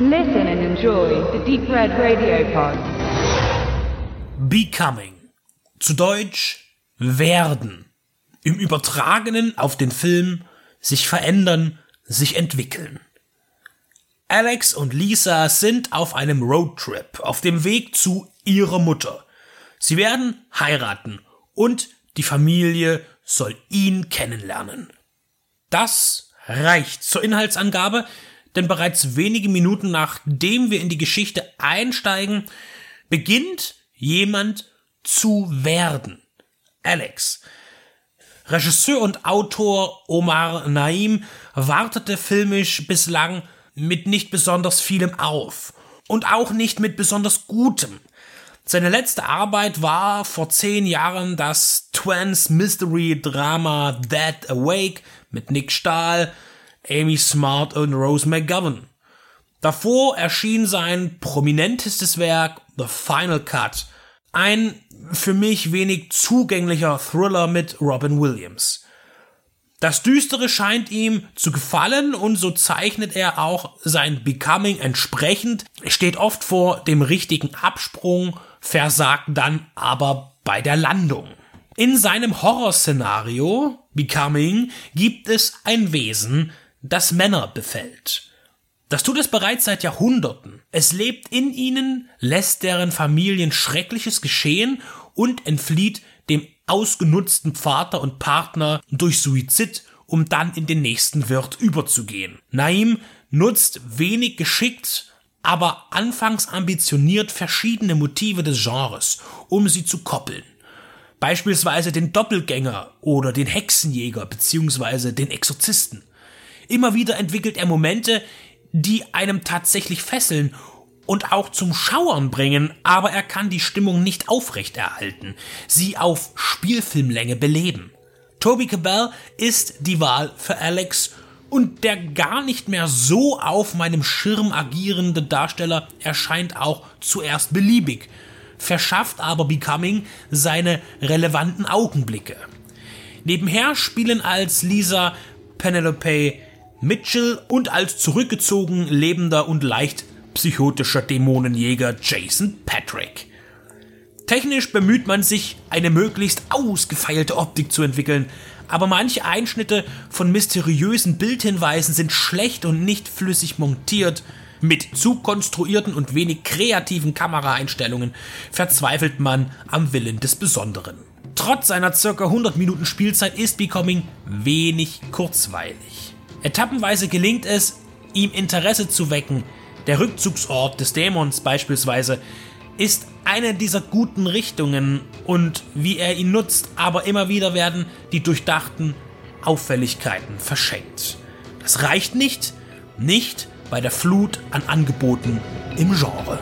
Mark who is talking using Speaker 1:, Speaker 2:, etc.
Speaker 1: Listen and enjoy the Deep Red Radio Pod.
Speaker 2: Becoming. Zu Deutsch werden. Im Übertragenen auf den Film sich verändern, sich entwickeln. Alex und Lisa sind auf einem Roadtrip auf dem Weg zu ihrer Mutter. Sie werden heiraten und die Familie soll ihn kennenlernen. Das reicht zur Inhaltsangabe, denn bereits wenige Minuten nachdem wir in die Geschichte einsteigen, beginnt jemand zu werden. Alex. Regisseur und Autor Omar Naim wartete filmisch bislang mit nicht besonders vielem auf und auch nicht mit besonders gutem. Seine letzte Arbeit war vor zehn Jahren das Twins Mystery Drama Dead Awake mit Nick Stahl, Amy Smart und Rose McGovern. Davor erschien sein prominentestes Werk The Final Cut, ein für mich wenig zugänglicher Thriller mit Robin Williams. Das Düstere scheint ihm zu gefallen und so zeichnet er auch sein Becoming entsprechend, steht oft vor dem richtigen Absprung, versagt dann aber bei der Landung. In seinem Horrorszenario Becoming gibt es ein Wesen, das Männer befällt. Das tut es bereits seit Jahrhunderten. Es lebt in ihnen, lässt deren Familien Schreckliches geschehen und entflieht dem ausgenutzten Vater und Partner durch Suizid, um dann in den nächsten Wirt überzugehen. Naim nutzt wenig geschickt, aber anfangs ambitioniert verschiedene Motive des Genres, um sie zu koppeln. Beispielsweise den Doppelgänger oder den Hexenjäger bzw. den Exorzisten. Immer wieder entwickelt er Momente, die einem tatsächlich fesseln und auch zum Schauern bringen, aber er kann die Stimmung nicht aufrechterhalten, sie auf Spielfilmlänge beleben. Toby Cabell ist die Wahl für Alex und der gar nicht mehr so auf meinem Schirm agierende Darsteller erscheint auch zuerst beliebig, verschafft aber Becoming seine relevanten Augenblicke. Nebenher spielen als Lisa Penelope Mitchell und als zurückgezogen lebender und leicht psychotischer Dämonenjäger Jason Patrick. Technisch bemüht man sich, eine möglichst ausgefeilte Optik zu entwickeln, aber manche Einschnitte von mysteriösen Bildhinweisen sind schlecht und nicht flüssig montiert. Mit zu konstruierten und wenig kreativen Kameraeinstellungen verzweifelt man am Willen des Besonderen. Trotz seiner circa 100 Minuten Spielzeit ist Becoming wenig kurzweilig. Etappenweise gelingt es, ihm Interesse zu wecken. Der Rückzugsort des Dämons beispielsweise ist eine dieser guten Richtungen und wie er ihn nutzt, aber immer wieder werden die durchdachten Auffälligkeiten verschenkt. Das reicht nicht, nicht bei der Flut an Angeboten im Genre.